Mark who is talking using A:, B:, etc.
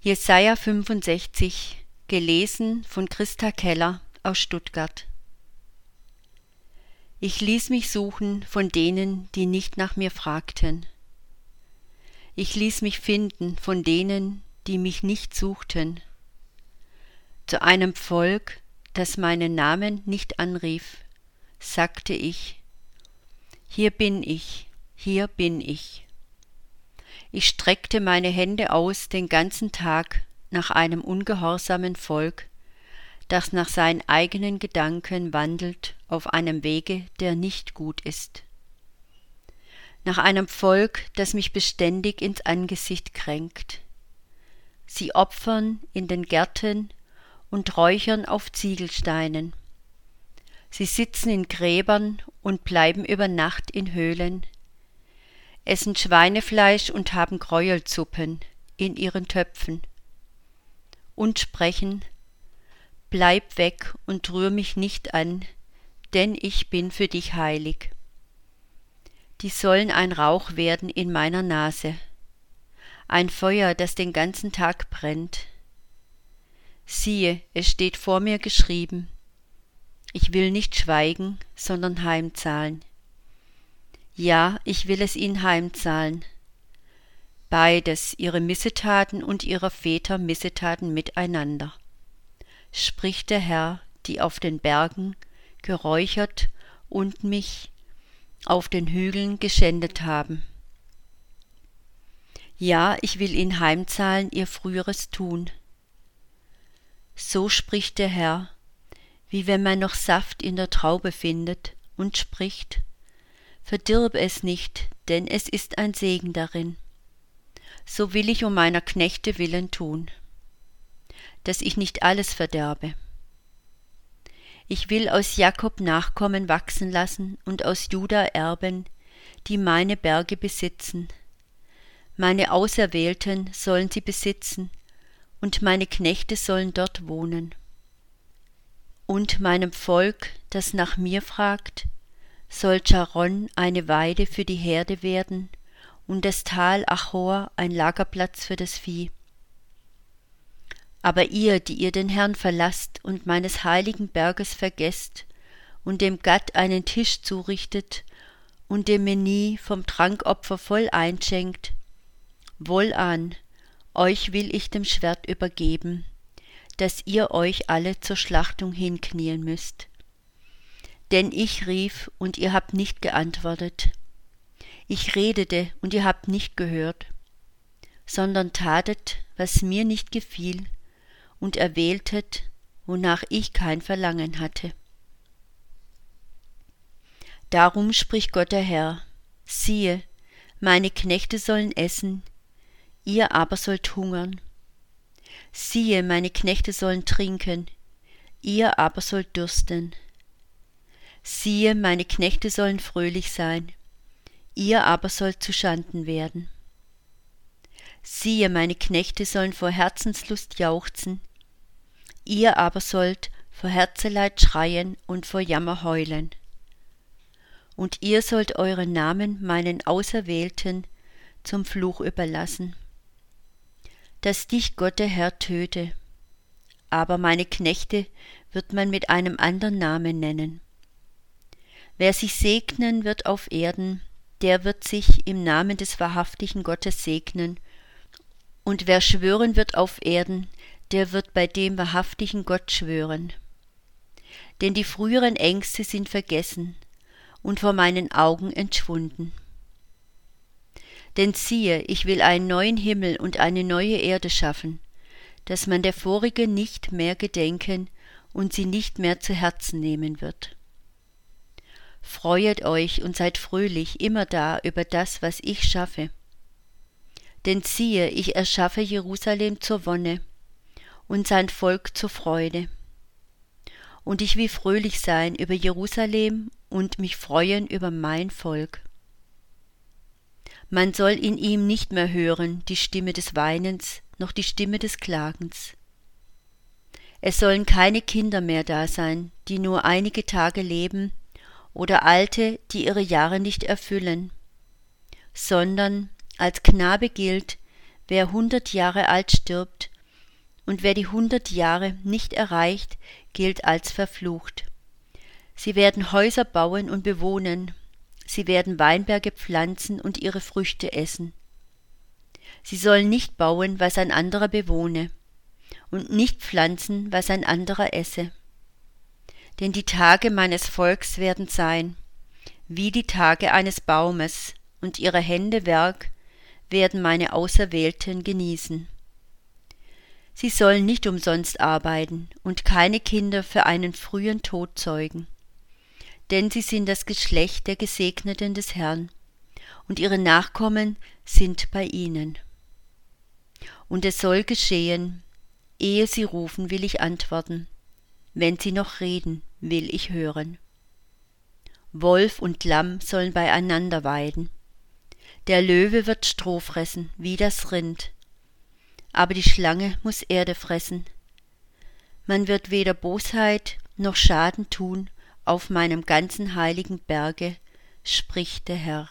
A: Jesaja 65, gelesen von Christa Keller aus Stuttgart. Ich ließ mich suchen von denen, die nicht nach mir fragten. Ich ließ mich finden von denen, die mich nicht suchten. Zu einem Volk, das meinen Namen nicht anrief, sagte ich, Hier bin ich, hier bin ich. Ich streckte meine Hände aus den ganzen Tag nach einem ungehorsamen Volk, das nach seinen eigenen Gedanken wandelt auf einem Wege, der nicht gut ist. Nach einem Volk, das mich beständig ins Angesicht kränkt. Sie opfern in den Gärten und räuchern auf Ziegelsteinen. Sie sitzen in Gräbern und bleiben über Nacht in Höhlen, essen Schweinefleisch und haben Gräuelsuppen in ihren Töpfen und sprechen, Bleib weg und rühr mich nicht an, denn ich bin für dich heilig. Die sollen ein Rauch werden in meiner Nase, ein Feuer, das den ganzen Tag brennt. Siehe, es steht vor mir geschrieben, ich will nicht schweigen, sondern heimzahlen. Ja, ich will es ihnen heimzahlen. Beides, ihre Missetaten und ihrer Väter Missetaten miteinander. Spricht der Herr, die auf den Bergen geräuchert und mich auf den Hügeln geschändet haben. Ja, ich will ihnen heimzahlen ihr früheres Tun. So spricht der Herr, wie wenn man noch Saft in der Traube findet und spricht, Verdirb es nicht, denn es ist ein Segen darin. So will ich um meiner Knechte willen tun, dass ich nicht alles verderbe. Ich will aus Jakob Nachkommen wachsen lassen und aus Juda Erben, die meine Berge besitzen. Meine Auserwählten sollen sie besitzen, und meine Knechte sollen dort wohnen. Und meinem Volk, das nach mir fragt, soll Charon eine Weide für die Herde werden und das Tal Achor ein Lagerplatz für das Vieh. Aber ihr, die ihr den Herrn verlasst und meines heiligen Berges vergesst und dem Gatt einen Tisch zurichtet und dem Meni vom Trankopfer voll einschenkt, wohlan, euch will ich dem Schwert übergeben, dass ihr euch alle zur Schlachtung hinknien müsst. Denn ich rief, und ihr habt nicht geantwortet. Ich redete, und ihr habt nicht gehört, sondern tatet, was mir nicht gefiel, und erwähltet, wonach ich kein Verlangen hatte. Darum spricht Gott der Herr, siehe, meine Knechte sollen essen, ihr aber sollt hungern. Siehe, meine Knechte sollen trinken, ihr aber sollt dürsten. Siehe, meine Knechte sollen fröhlich sein, ihr aber sollt zu Schanden werden. Siehe, meine Knechte sollen vor Herzenslust jauchzen, ihr aber sollt vor Herzeleid schreien und vor Jammer heulen. Und ihr sollt euren Namen meinen Auserwählten zum Fluch überlassen. Dass dich Gott der Herr töte, aber meine Knechte wird man mit einem andern Namen nennen. Wer sich segnen wird auf Erden, der wird sich im Namen des wahrhaftigen Gottes segnen, und wer schwören wird auf Erden, der wird bei dem wahrhaftigen Gott schwören. Denn die früheren Ängste sind vergessen und vor meinen Augen entschwunden. Denn siehe, ich will einen neuen Himmel und eine neue Erde schaffen, dass man der vorige nicht mehr gedenken und sie nicht mehr zu Herzen nehmen wird. Freuet euch und seid fröhlich immer da über das, was ich schaffe. Denn siehe, ich erschaffe Jerusalem zur Wonne und sein Volk zur Freude. Und ich will fröhlich sein über Jerusalem und mich freuen über mein Volk. Man soll in ihm nicht mehr hören die Stimme des Weinens noch die Stimme des Klagens. Es sollen keine Kinder mehr da sein, die nur einige Tage leben oder Alte, die ihre Jahre nicht erfüllen, sondern als Knabe gilt, wer hundert Jahre alt stirbt, und wer die hundert Jahre nicht erreicht, gilt als verflucht. Sie werden Häuser bauen und bewohnen, sie werden Weinberge pflanzen und ihre Früchte essen. Sie sollen nicht bauen, was ein anderer bewohne, und nicht pflanzen, was ein anderer esse. Denn die Tage meines Volks werden sein, wie die Tage eines Baumes, und ihre Hände Werk werden meine Auserwählten genießen. Sie sollen nicht umsonst arbeiten und keine Kinder für einen frühen Tod zeugen. Denn sie sind das Geschlecht der Gesegneten des Herrn, und ihre Nachkommen sind bei ihnen. Und es soll geschehen, ehe sie rufen, will ich antworten, wenn sie noch reden, will ich hören. Wolf und Lamm sollen beieinander weiden. Der Löwe wird Stroh fressen, wie das Rind. Aber die Schlange muss Erde fressen. Man wird weder Bosheit noch Schaden tun auf meinem ganzen heiligen Berge, spricht der Herr.